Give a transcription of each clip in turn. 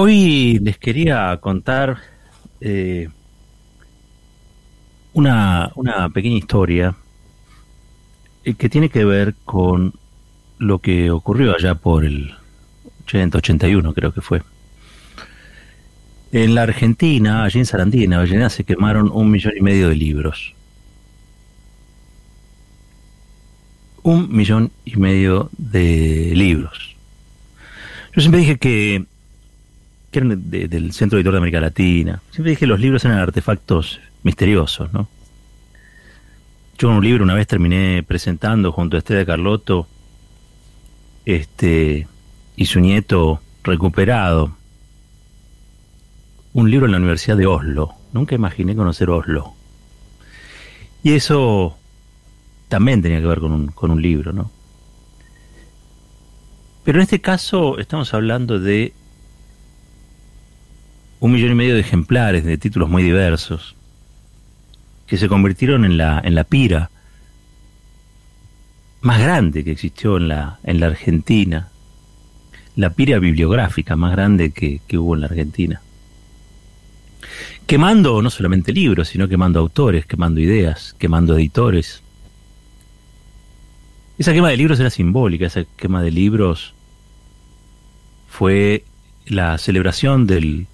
Hoy les quería contar eh, una, una pequeña historia eh, que tiene que ver con lo que ocurrió allá por el 80, 81 creo que fue. En la Argentina, allí en Sarandí, en Avellaneda, se quemaron un millón y medio de libros. Un millón y medio de libros. Yo siempre dije que, que eran del Centro Editor de América Latina. Siempre dije que los libros eran artefactos misteriosos, ¿no? Yo un libro una vez terminé presentando junto a Estrella Carlotto este, y su nieto recuperado un libro en la Universidad de Oslo. Nunca imaginé conocer Oslo. Y eso también tenía que ver con un, con un libro, ¿no? Pero en este caso estamos hablando de un millón y medio de ejemplares de títulos muy diversos que se convirtieron en la, en la pira más grande que existió en la, en la Argentina, la pira bibliográfica más grande que, que hubo en la Argentina. Quemando no solamente libros, sino quemando autores, quemando ideas, quemando editores. Esa quema de libros era simbólica, esa quema de libros fue la celebración del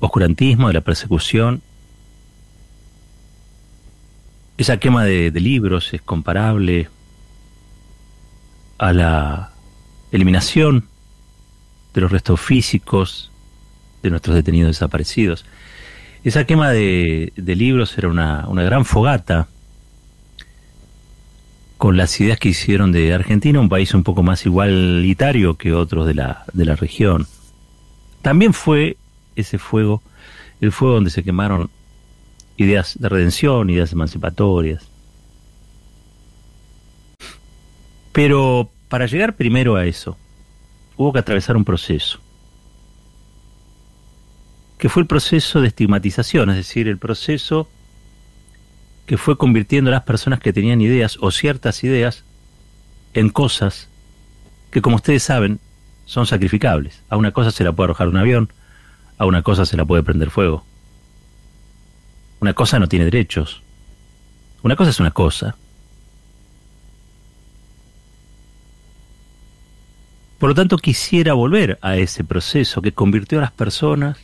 oscurantismo, de la persecución esa quema de, libros es comparable a la eliminación de los restos físicos de nuestros detenidos desaparecidos. Esa quema de, libros era una, una, gran fogata con las ideas que hicieron de Argentina un país un poco más igualitario que otros de la, de la región. También fue ese fuego, el fuego donde se quemaron ideas de redención, ideas emancipatorias. Pero para llegar primero a eso, hubo que atravesar un proceso, que fue el proceso de estigmatización, es decir, el proceso que fue convirtiendo a las personas que tenían ideas o ciertas ideas en cosas que, como ustedes saben, son sacrificables. A una cosa se la puede arrojar un avión, a una cosa se la puede prender fuego. Una cosa no tiene derechos. Una cosa es una cosa. Por lo tanto, quisiera volver a ese proceso que convirtió a las personas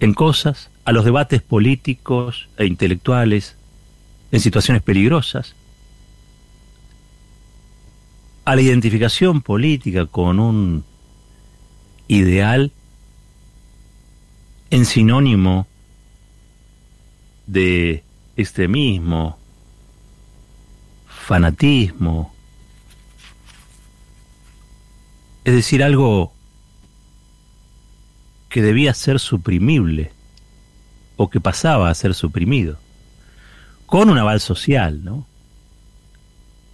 en cosas, a los debates políticos e intelectuales, en situaciones peligrosas, a la identificación política con un ideal en sinónimo de extremismo, fanatismo, es decir, algo que debía ser suprimible o que pasaba a ser suprimido, con un aval social, ¿no?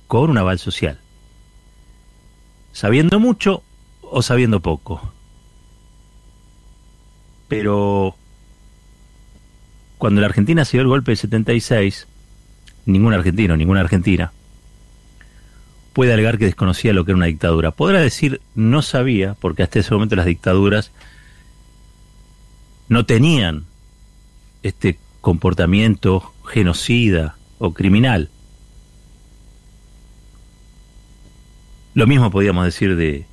Con un aval social. Sabiendo mucho o sabiendo poco. Pero cuando la Argentina se dio el golpe del 76, ningún argentino, ninguna argentina, puede alegar que desconocía lo que era una dictadura. Podrá decir no sabía, porque hasta ese momento las dictaduras no tenían este comportamiento genocida o criminal. Lo mismo podíamos decir de,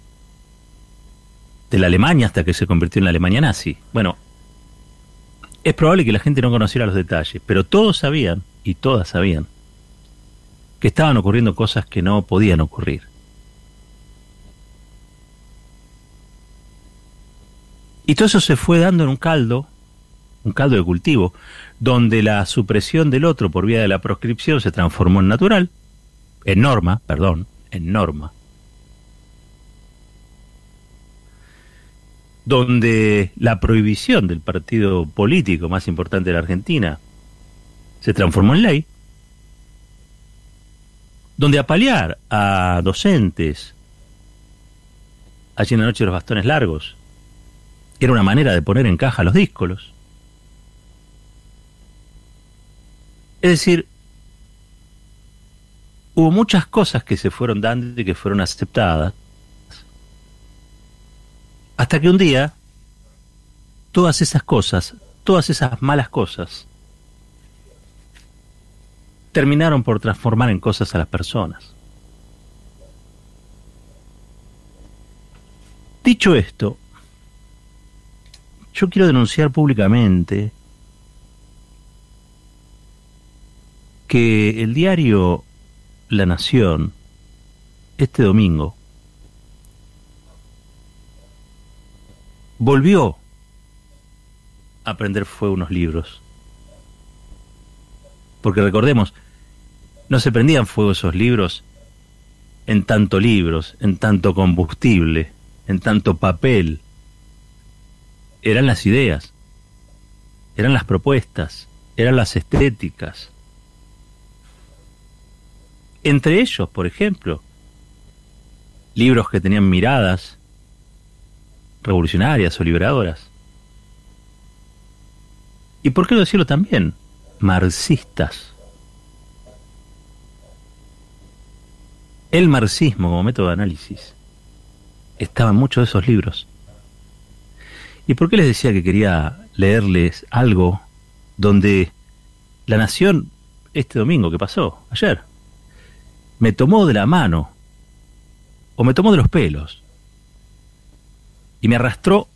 de la Alemania hasta que se convirtió en la Alemania nazi. Bueno, es probable que la gente no conociera los detalles, pero todos sabían, y todas sabían, que estaban ocurriendo cosas que no podían ocurrir. Y todo eso se fue dando en un caldo, un caldo de cultivo, donde la supresión del otro por vía de la proscripción se transformó en natural, en norma, perdón, en norma. Donde la prohibición del partido político más importante de la Argentina se transformó en ley, donde apalear a docentes allí en la noche de los bastones largos era una manera de poner en caja los díscolos. Es decir, hubo muchas cosas que se fueron dando y que fueron aceptadas Hasta que un día, todas esas cosas, todas esas malas cosas, terminaron por transformar en cosas a las personas. Dicho esto, yo quiero denunciar públicamente que el diario La Nación, este domingo, volvió a prender fuego unos libros. Porque recordemos, no se prendían fuego esos libros en tanto libros, en tanto combustible, en tanto papel. Eran las ideas, eran las propuestas, eran las estéticas. Entre ellos, por ejemplo, libros que tenían miradas revolucionarias o liberadoras. ¿Y por qué no decirlo también? Marxistas. El marxismo como método de análisis estaba en muchos de esos libros. ¿Y por qué les decía que quería leerles algo donde la nación, este domingo que pasó, ayer, me tomó de la mano o me tomó de los pelos y me arrastró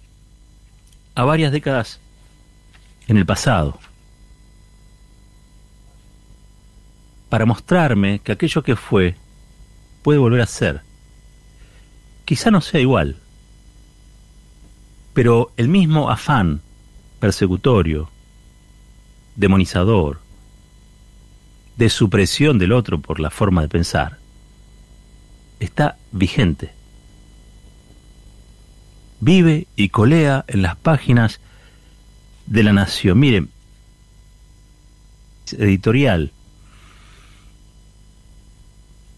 a varias décadas en el pasado para mostrarme que aquello que fue puede volver a ser. Quizá no sea igual, pero el mismo afán persecutorio, demonizador, de supresión del otro por la forma de pensar, está vigente. Vive y colea en las páginas de la Nación. Miren, editorial,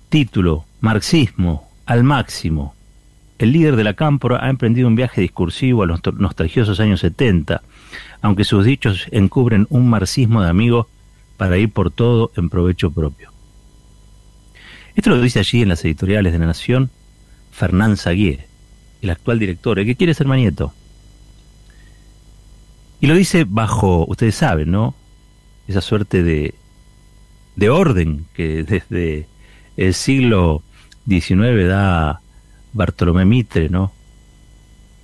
título, Marxismo al máximo. El líder de la cámpora ha emprendido un viaje discursivo a los nostalgiosos años 70, aunque sus dichos encubren un marxismo de amigo para ir por todo en provecho propio. Esto lo dice allí en las editoriales de la Nación Fernán Saguier, el actual director, el que quiere ser manieto. Y lo dice bajo, ustedes saben, ¿no? Esa suerte de, de orden que desde el siglo XIX da Bartolomé Mitre, ¿no?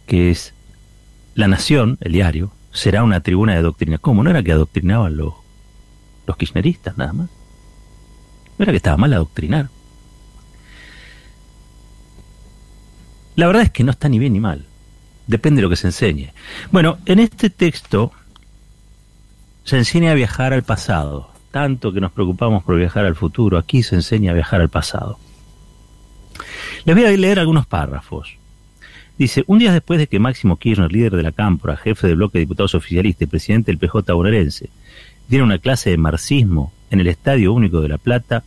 Que es la nación, el diario, será una tribuna de doctrina. ¿Cómo? ¿No era que adoctrinaban los, los kirchneristas nada más? ¿No era que estaba mal adoctrinar? La verdad es que no está ni bien ni mal. Depende de lo que se enseñe. Bueno, en este texto se enseña a viajar al pasado. Tanto que nos preocupamos por viajar al futuro, aquí se enseña a viajar al pasado. Les voy a leer algunos párrafos. Dice, un día después de que Máximo Kirchner, líder de la Cámpora, jefe del bloque de diputados oficialistas y presidente del PJ bonaerense, diera una clase de marxismo en el Estadio Único de La Plata,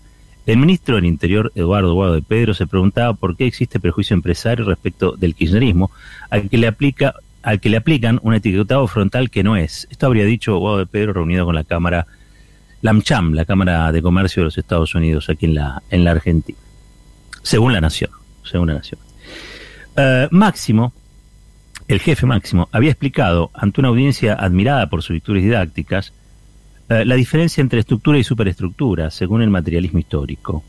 el ministro del Interior, Eduardo Guado de Pedro, se preguntaba por qué existe prejuicio empresario respecto del kirchnerismo, al que le aplica al que le aplican un etiquetado frontal que no es. Esto habría dicho Guado de Pedro reunido con la Cámara LAMCHAM, la Cámara de Comercio de los Estados Unidos, aquí en la, en la Argentina. Según la Nación, según la Nación. Eh, Máximo, el jefe Máximo, había explicado ante una audiencia admirada por sus victorias didácticas eh, la diferencia entre estructura y superestructura, según el materialismo histórico.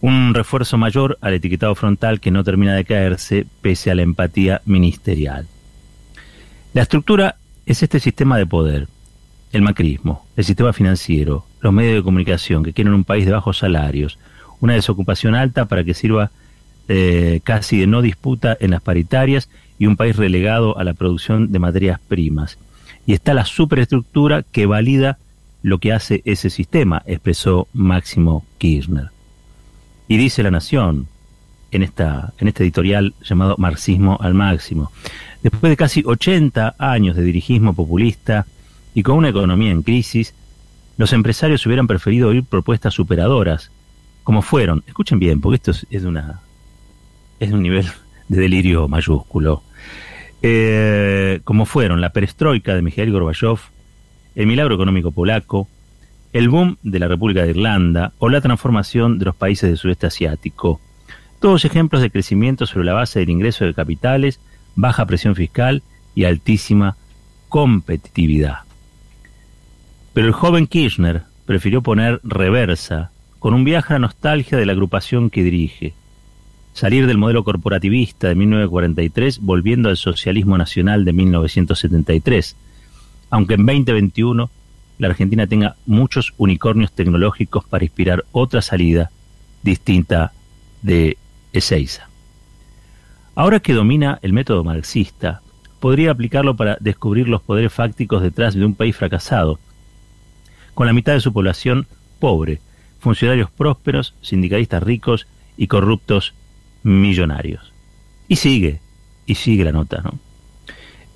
Un refuerzo mayor al etiquetado frontal que no termina de caerse pese a la empatía ministerial. La estructura es este sistema de poder, el macrismo, el sistema financiero, los medios de comunicación que quieren un país de bajos salarios, una desocupación alta para que sirva eh, casi de no disputa en las paritarias y un país relegado a la producción de materias primas y está la superestructura que valida lo que hace ese sistema, expresó Máximo Kirchner. Y dice La Nación, en, esta, en este editorial llamado Marxismo al Máximo, después de casi 80 años de dirigismo populista y con una economía en crisis, los empresarios hubieran preferido oír propuestas superadoras, como fueron, escuchen bien, porque esto es, es, una, es un nivel de delirio mayúsculo, eh, como fueron la perestroika de Mikhail Gorbachev, el milagro económico polaco, el boom de la República de Irlanda o la transformación de los países del sudeste asiático. Todos ejemplos de crecimiento sobre la base del ingreso de capitales baja presión fiscal y altísima competitividad. Pero el joven Kirchner prefirió poner reversa con un viaje a nostalgia de la agrupación que dirige, salir del modelo corporativista de 1943 volviendo al socialismo nacional de 1973, aunque en 2021 la Argentina tenga muchos unicornios tecnológicos para inspirar otra salida distinta de Ezeiza. Ahora que domina el método marxista, podría aplicarlo para descubrir los poderes fácticos detrás de un país fracasado, con la mitad de su población pobre, funcionarios prósperos, sindicalistas ricos y corruptos millonarios. Y sigue, y sigue la nota, ¿no?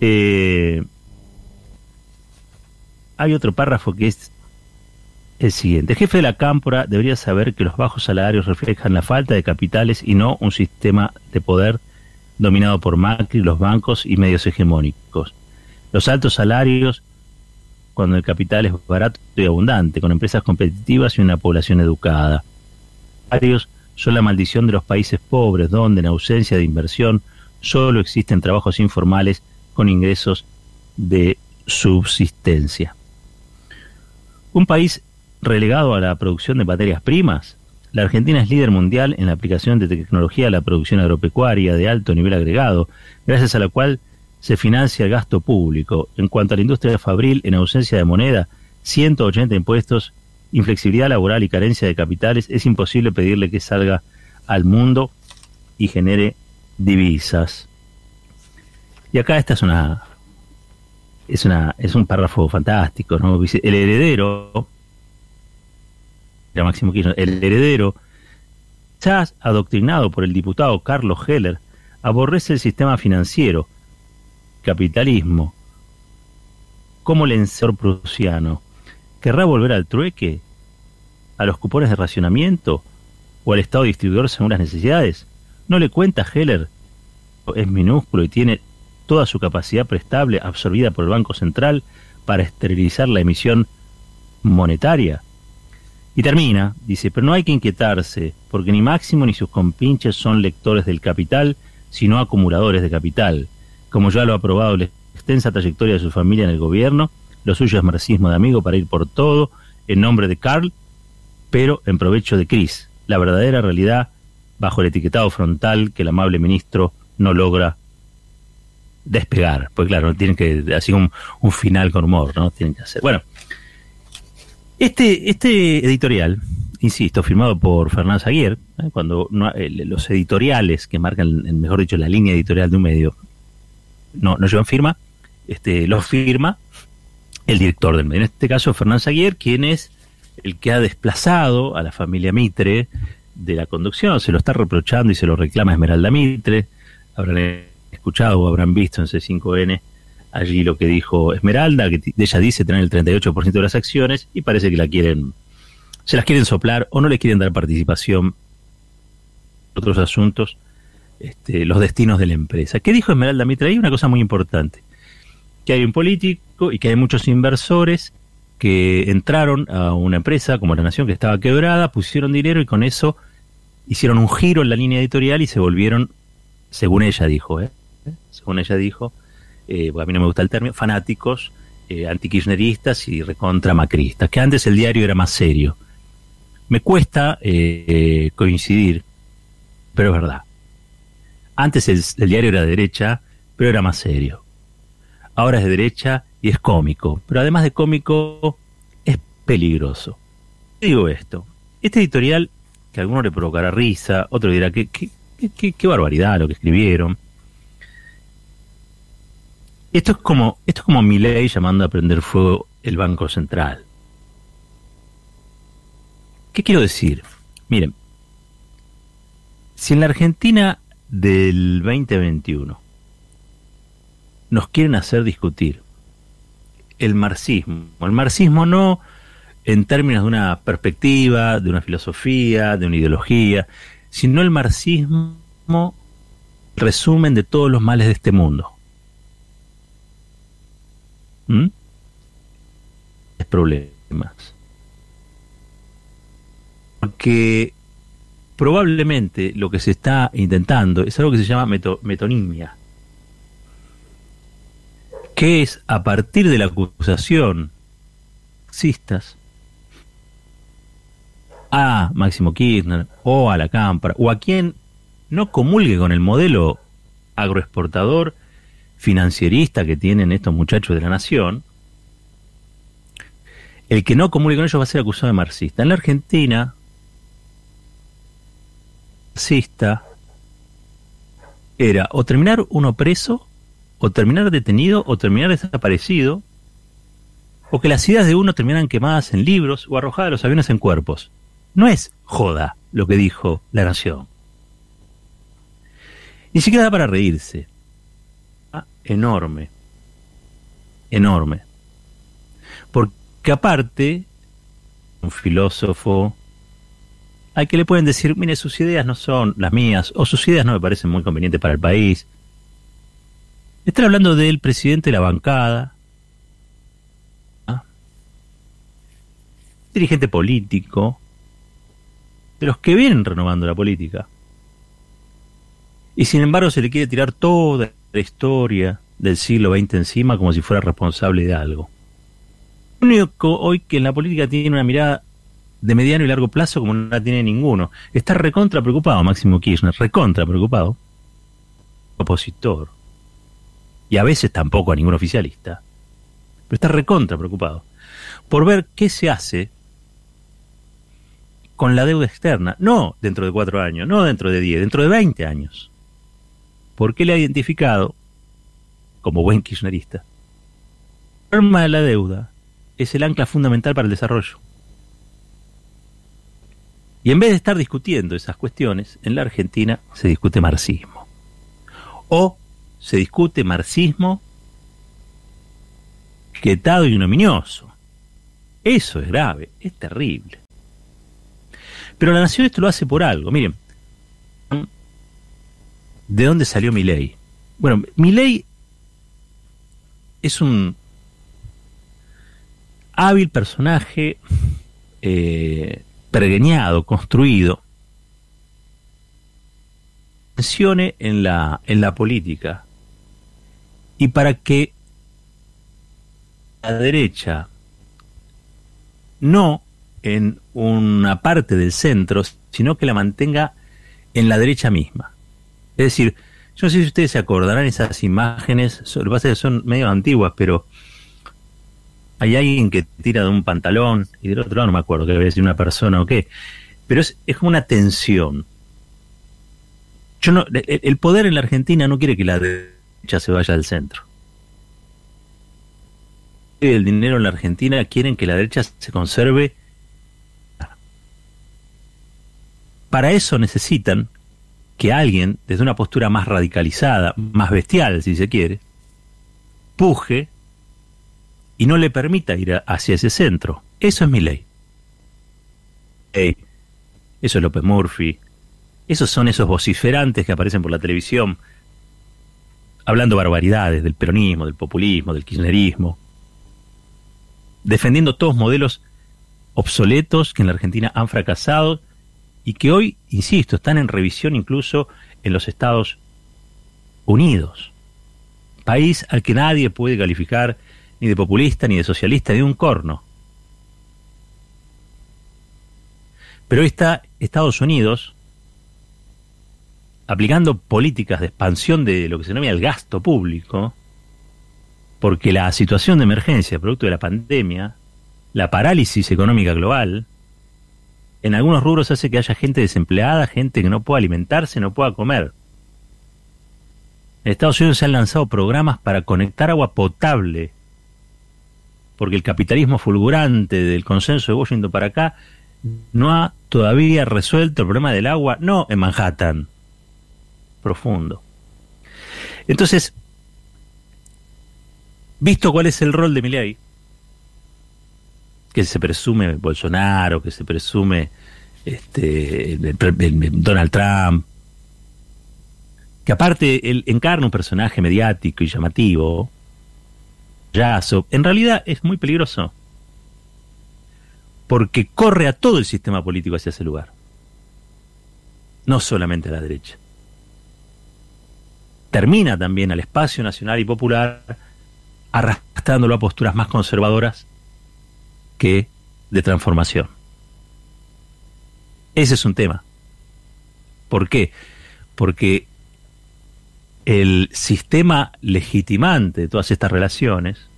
Eh, hay otro párrafo que es el siguiente. El jefe de la cámpora debería saber que los bajos salarios reflejan la falta de capitales y no un sistema de poder dominado por Macri, los bancos y medios hegemónicos. Los altos salarios cuando el capital es barato y abundante, con empresas competitivas y una población educada. Salarios son la maldición de los países pobres, donde en ausencia de inversión solo existen trabajos informales con ingresos de subsistencia. Un país relegado a la producción de materias primas, la Argentina es líder mundial en la aplicación de tecnología a la producción agropecuaria de alto nivel agregado, gracias a la cual se financia el gasto público. En cuanto a la industria fabril, en ausencia de moneda, 180 impuestos, inflexibilidad laboral y carencia de capitales, es imposible pedirle que salga al mundo y genere divisas. Y acá esta es una es una es un párrafo fantástico, ¿no? El heredero era el heredero ya adoctrinado por el diputado Carlos Heller, aborrece el sistema financiero capitalismo, como el prusiano, ¿querrá volver al trueque? ¿A los cupones de racionamiento? ¿O al Estado distribuidor según las necesidades? ¿No le cuenta Heller? Es minúsculo y tiene toda su capacidad prestable absorbida por el Banco Central para esterilizar la emisión monetaria. Y termina, dice, pero no hay que inquietarse, porque ni Máximo ni sus compinches son lectores del capital, sino acumuladores de capital como ya lo ha probado la extensa trayectoria de su familia en el gobierno, lo suyo es marxismo de amigo para ir por todo, en nombre de Carl, pero en provecho de Chris, la verdadera realidad bajo el etiquetado frontal que el amable ministro no logra despegar. Pues claro, tienen que, así un, final con humor, ¿no? Tienen que hacer. Bueno, este, este editorial, insisto, firmado por Fernández Aguirre, ¿eh? cuando los editoriales que marcan, mejor dicho, la línea editorial de un medio, no, no llevan firma, este, lo firma el director del medio. En este caso, Fernández Aguirre, quien es el que ha desplazado a la familia Mitre de la conducción, se lo está reprochando y se lo reclama Esmeralda Mitre. Habrán escuchado o habrán visto en C5N allí lo que dijo Esmeralda, que ella dice tener el 38% de las acciones y parece que la quieren, se las quieren soplar o no le quieren dar participación otros asuntos este, los destinos de la empresa. ¿Qué dijo Esmeralda Mitre? Hay una cosa muy importante, que hay un político y que hay muchos inversores que entraron a una empresa como La Nación que estaba quebrada, pusieron dinero y con eso hicieron un giro en la línea editorial y se volvieron, según ella dijo, ¿eh? según ella dijo, eh, a mí no me gusta el término, fanáticos, eh, antikirchneristas y recontra macristas, que antes el diario era más serio. Me cuesta eh, coincidir, pero es verdad. Antes el, diario era de derecha, pero era más serio. Ahora es de derecha y es cómico, pero además de cómico es peligroso. Digo esto, este editorial, que a alguno le provocará risa, otro dirá qué, barbaridad lo que escribieron. Esto es como, esto es como ley llamando a prender fuego el Banco Central. ¿Qué quiero decir? Miren, si en la Argentina del 2021 nos quieren hacer discutir el marxismo. El marxismo no en términos de una perspectiva, de una filosofía, de una ideología, sino el marxismo resumen de todos los males de este mundo. ¿Mm? Problemas. Porque probablemente lo que se está intentando es algo que se llama metonimia. Que es a partir de la acusación marxistas a Máximo Kirchner o a la Cámpara o a quien no comulgue con el modelo agroexportador financierista que tienen estos muchachos de la nación, el que no comulgue con ellos va a ser acusado de marxista. En la Argentina, marxista era o terminar uno preso, o terminar detenido, o terminar desaparecido, o que las ideas de uno terminaran quemadas en libros o arrojadas de los aviones en cuerpos. No es joda lo que dijo la nación. Ni siquiera da para reírse. Ah, enorme. Enorme. Porque aparte, un filósofo, hay que le pueden decir, mire, sus ideas no son las mías, o sus ideas no me parecen muy convenientes para el país. Están hablando del presidente de la bancada, ¿ah? dirigente político, de los que vienen renovando la política. Y sin embargo se le quiere tirar toda la historia del siglo XX encima como si fuera responsable de algo. Lo único hoy que en la política tiene una mirada de mediano y largo plazo como no la tiene ninguno. Está recontra preocupado Máximo Kirchner, recontra preocupado. Opositor. Y a veces tampoco a ningún oficialista. Pero está recontra preocupado por ver qué se hace con la deuda externa, no dentro de cuatro años, no dentro de diez, dentro de veinte años. Porque le ha identificado, como buen kirchnerista, el de la deuda es el ancla fundamental para el desarrollo. Y en vez de estar discutiendo esas cuestiones, en la Argentina se discute marxismo. O se discute marxismo quietado y ignominioso. Eso es grave, es terrible. Pero la nación esto lo hace por algo. Miren, ¿de dónde salió mi ley? Bueno, mi ley es un hábil personaje eh, pergeñado, construido, en la, en la política y para que la derecha no en una parte del centro, sino que la mantenga en la derecha misma. Es decir, yo no sé si ustedes se acordarán esas imágenes, lo que pasa es que son medio antiguas, pero hay alguien que tira de un pantalón y del otro lado no me acuerdo que decir una persona o qué, pero es, es como una tensión. Yo no, el poder en la Argentina no quiere que la derecha se vaya al centro. El dinero en la Argentina quieren que la derecha se conserve Para eso necesitan que alguien, desde una postura más radicalizada, más bestial, si se quiere, puje y no le permita ir hacia ese centro. Eso es mi ley. eso es López Murphy. Esos son esos vociferantes que aparecen por la televisión hablando barbaridades del peronismo, del populismo, del kirchnerismo, defendiendo todos modelos obsoletos que en la Argentina han fracasado y que hoy, insisto, están en revisión incluso en los Estados Unidos, país al que nadie puede calificar ni de populista, ni de socialista, ni de un corno. Pero hoy está Estados Unidos aplicando políticas de expansión de lo que se denomina el gasto público, porque la situación de emergencia producto de la pandemia, la parálisis económica global, en algunos rubros hace que haya gente desempleada, gente que no pueda alimentarse, no pueda comer. En Estados Unidos se han lanzado programas para conectar agua potable, porque el capitalismo fulgurante del consenso de Washington para acá no ha todavía resuelto el problema del agua, no en Manhattan, profundo. Entonces, visto cuál es el rol de Milley, que se presume Bolsonaro, que se presume este, Donald Trump, que aparte él encarna un personaje mediático y llamativo, Yaso, en realidad es muy peligroso, porque corre a todo el sistema político hacia ese lugar, no solamente a la derecha. Termina también al espacio nacional y popular arrastrándolo a posturas más conservadoras que de transformación. Ese es un tema. ¿Por qué? Porque el sistema legitimante de todas estas relaciones,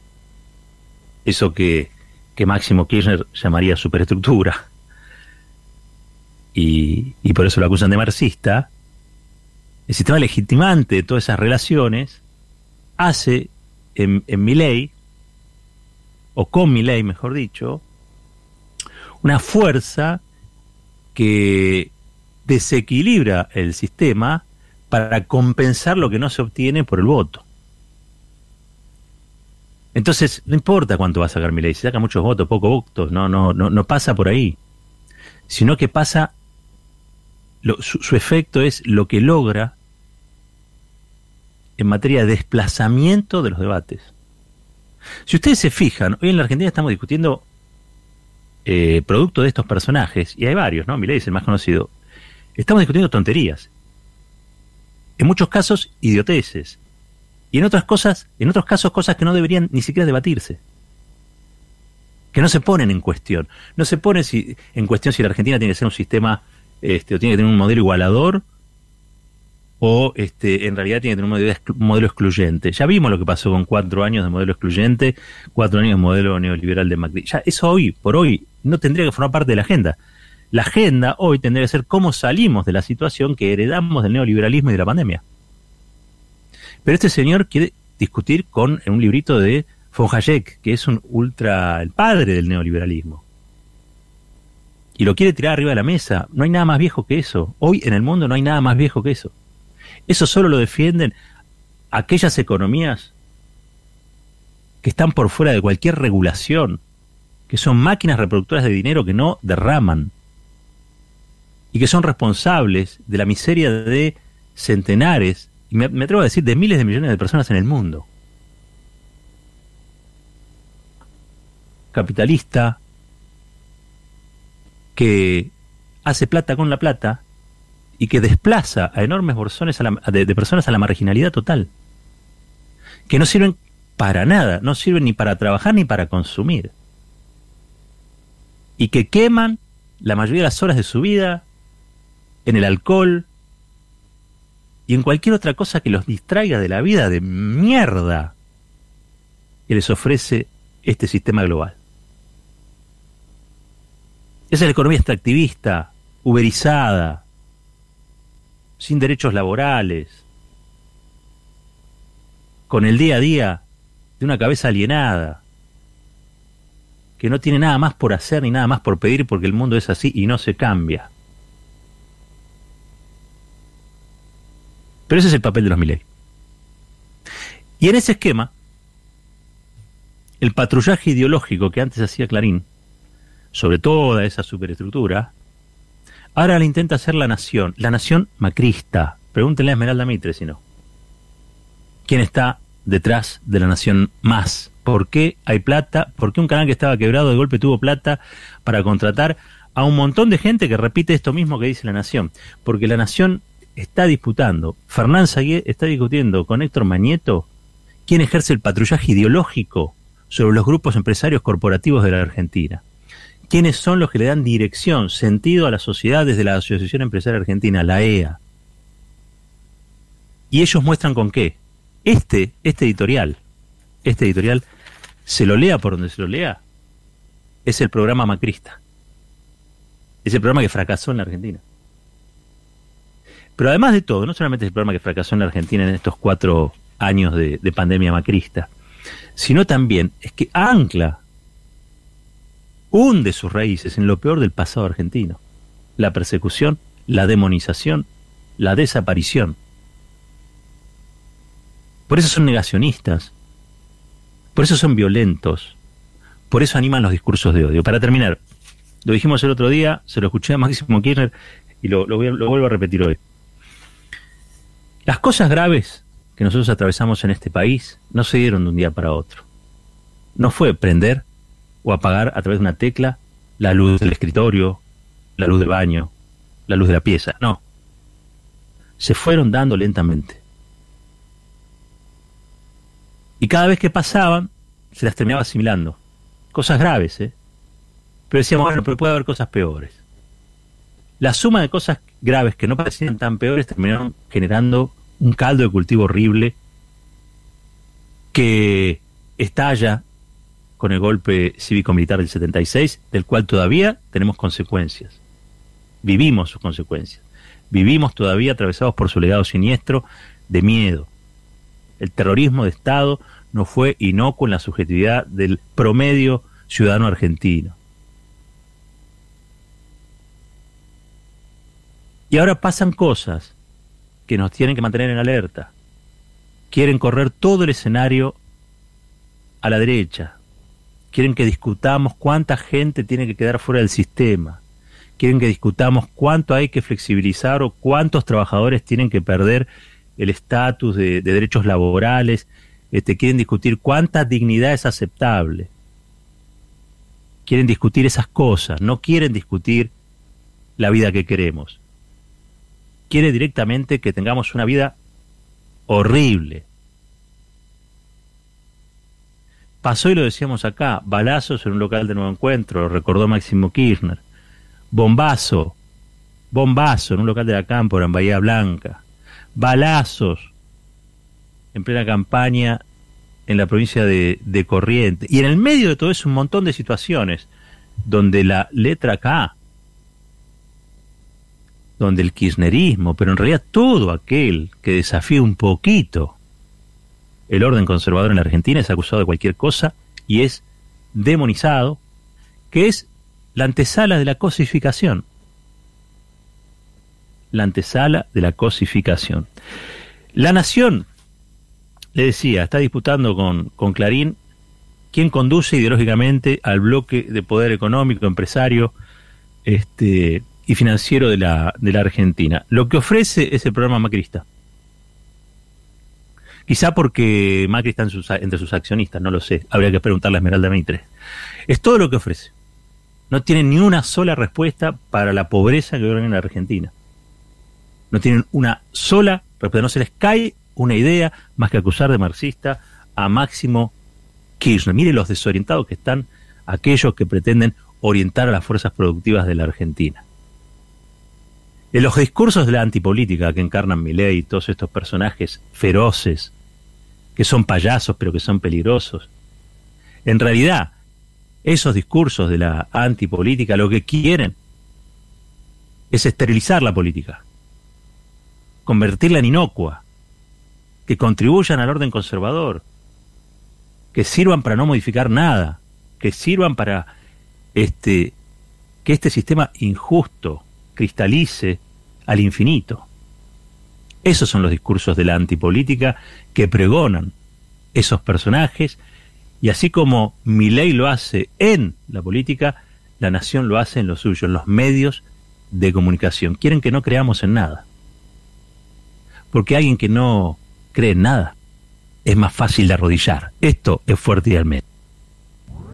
eso que, que Máximo Kirchner llamaría superestructura, y, y por eso lo acusan de marxista, el sistema legitimante de todas esas relaciones hace en, mi ley, o con mi ley, mejor dicho, una fuerza que desequilibra el sistema para compensar lo que no se obtiene por el voto. Entonces, no importa cuánto va a sacar mi ley, si saca muchos votos, pocos votos, no, no, no, no pasa por ahí, sino que pasa, su, su efecto es lo que logra en materia de desplazamiento de los debates. Si ustedes se fijan, hoy en la Argentina estamos discutiendo eh, producto de estos personajes, y hay varios, ¿no? Milei es el más conocido, estamos discutiendo tonterías. En muchos casos, idioteces. Y en otras cosas, en otros casos, cosas que no deberían ni siquiera debatirse. Que no se ponen en cuestión. No se pone si, en cuestión si la Argentina tiene que ser un sistema, este, o tiene que tener un modelo igualador, o este, en realidad tiene que tener un modelo, excluyente. Ya vimos lo que pasó con cuatro años de modelo excluyente, cuatro años de modelo neoliberal de Macri. Ya eso hoy, por hoy, no tendría que formar parte de la agenda. La agenda hoy tendría que ser cómo salimos de la situación que heredamos del neoliberalismo y de la pandemia. Pero este señor quiere discutir con un librito de von Hayek, que es un ultra el padre del neoliberalismo. Y lo quiere tirar arriba de la mesa. No hay nada más viejo que eso. Hoy en el mundo no hay nada más viejo que eso. Eso solo lo defienden aquellas economías que están por fuera de cualquier regulación, que son máquinas reproductoras de dinero que no derraman y que son responsables de la miseria de centenares, y me, atrevo a decir de miles de millones de personas en el mundo. Capitalista que hace plata con la plata y que desplaza a enormes bolsones de, de personas a la marginalidad total, que no sirven para nada, no sirven ni para trabajar ni para consumir, y que queman la mayoría de las horas de su vida en el alcohol y en cualquier otra cosa que los distraiga de la vida de mierda que les ofrece este sistema global. Esa es la economía extractivista, uberizada, sin derechos laborales, con el día a día de una cabeza alienada, que no tiene nada más por hacer ni nada más por pedir porque el mundo es así y no se cambia. Pero ese es el papel de los Miley. Y en ese esquema, el patrullaje ideológico que antes hacía Clarín sobre toda esa superestructura, Ahora le intenta hacer la nación, la nación macrista. Pregúntenle a Esmeralda Mitre si no. ¿Quién está detrás de la nación más? ¿Por qué hay plata? ¿Por qué un canal que estaba quebrado de golpe tuvo plata para contratar a un montón de gente que repite esto mismo que dice la nación? Porque la nación está disputando, Fernán Sagué está discutiendo con Héctor Mañeto quién ejerce el patrullaje ideológico sobre los grupos empresarios corporativos de la Argentina quiénes son los que le dan dirección, sentido a la sociedad desde la Asociación Empresaria Argentina, la EA. Y ellos muestran con qué. Este, este editorial, este editorial, se lo lea por donde se lo lea, es el programa macrista. Es el programa que fracasó en la Argentina. Pero además de todo, no solamente es el programa que fracasó en la Argentina en estos cuatro años de, de pandemia macrista, sino también es que ancla hunde sus raíces en lo peor del pasado argentino, la persecución, la demonización, la desaparición. Por eso son negacionistas, por eso son violentos, por eso animan los discursos de odio. Para terminar, lo dijimos el otro día, se lo escuché a Máximo Kirchner y lo, lo vuelvo a repetir hoy. Las cosas graves que nosotros atravesamos en este país no se dieron de un día para otro. No fue prender o apagar a través de una tecla la luz del escritorio, la luz del baño, la luz de la pieza. No. Se fueron dando lentamente. Y cada vez que pasaban, se las terminaba asimilando. Cosas graves, ¿eh? Pero decíamos, bueno, pero puede haber cosas peores. La suma de cosas graves que no parecían tan peores terminaron generando un caldo de cultivo horrible que estalla con el golpe cívico-militar del 76, del cual todavía tenemos consecuencias. Vivimos sus consecuencias. Vivimos todavía atravesados por su legado siniestro de miedo. El terrorismo de Estado no fue inocuo en la subjetividad del promedio ciudadano argentino. Y ahora pasan cosas que nos tienen que mantener en alerta. Quieren correr todo el escenario a la derecha. Quieren que discutamos cuánta gente tiene que quedar fuera del sistema. Quieren que discutamos cuánto hay que flexibilizar o cuántos trabajadores tienen que perder el estatus de, derechos laborales. Este, quieren discutir cuánta dignidad es aceptable. Quieren discutir esas cosas, no quieren discutir la vida que queremos quiere directamente que tengamos una vida horrible. Pasó y lo decíamos acá, balazos en un local de nuevo encuentro, lo recordó Máximo Kirchner. Bombazo, bombazo en un local de la Cámpora en Bahía Blanca. Balazos en plena campaña en la provincia de, de Corrientes. Y en el medio de todo eso un montón de situaciones donde la letra K donde el kirchnerismo, pero en realidad todo aquel que desafía un poquito el orden conservador en la Argentina es acusado de cualquier cosa y es demonizado, que es la antesala de la cosificación. La antesala de la cosificación. La nación, le decía, está disputando con, con Clarín quién conduce ideológicamente al bloque de poder económico, empresario, este, y financiero de la, de la Argentina. Lo que ofrece es el programa Macrista. Quizá porque Macri está entre sus accionistas, no lo sé. Habría que preguntarle a Esmeralda Mitre. Es todo lo que ofrece. No tienen ni una sola respuesta para la pobreza que vive en la Argentina. No tienen una sola respuesta. No se les cae una idea más que acusar de marxista a Máximo Kirchner. Mire los desorientados que están aquellos que pretenden orientar a las fuerzas productivas de la Argentina. En los discursos de la antipolítica que encarnan Milei y todos estos personajes feroces, que son payasos pero que son peligrosos, en realidad, esos discursos de la antipolítica lo que quieren es esterilizar la política, convertirla en inocua, que contribuyan al orden conservador, que sirvan para no modificar nada, que sirvan para este que este sistema injusto cristalice al infinito. Esos son los discursos de la antipolítica que pregonan esos personajes y así como mi ley lo hace en la política, la nación lo hace en lo suyo, en los medios de comunicación. Quieren que no creamos en nada. Porque alguien que no cree en nada es más fácil de arrodillar. Esto es fuerte y al.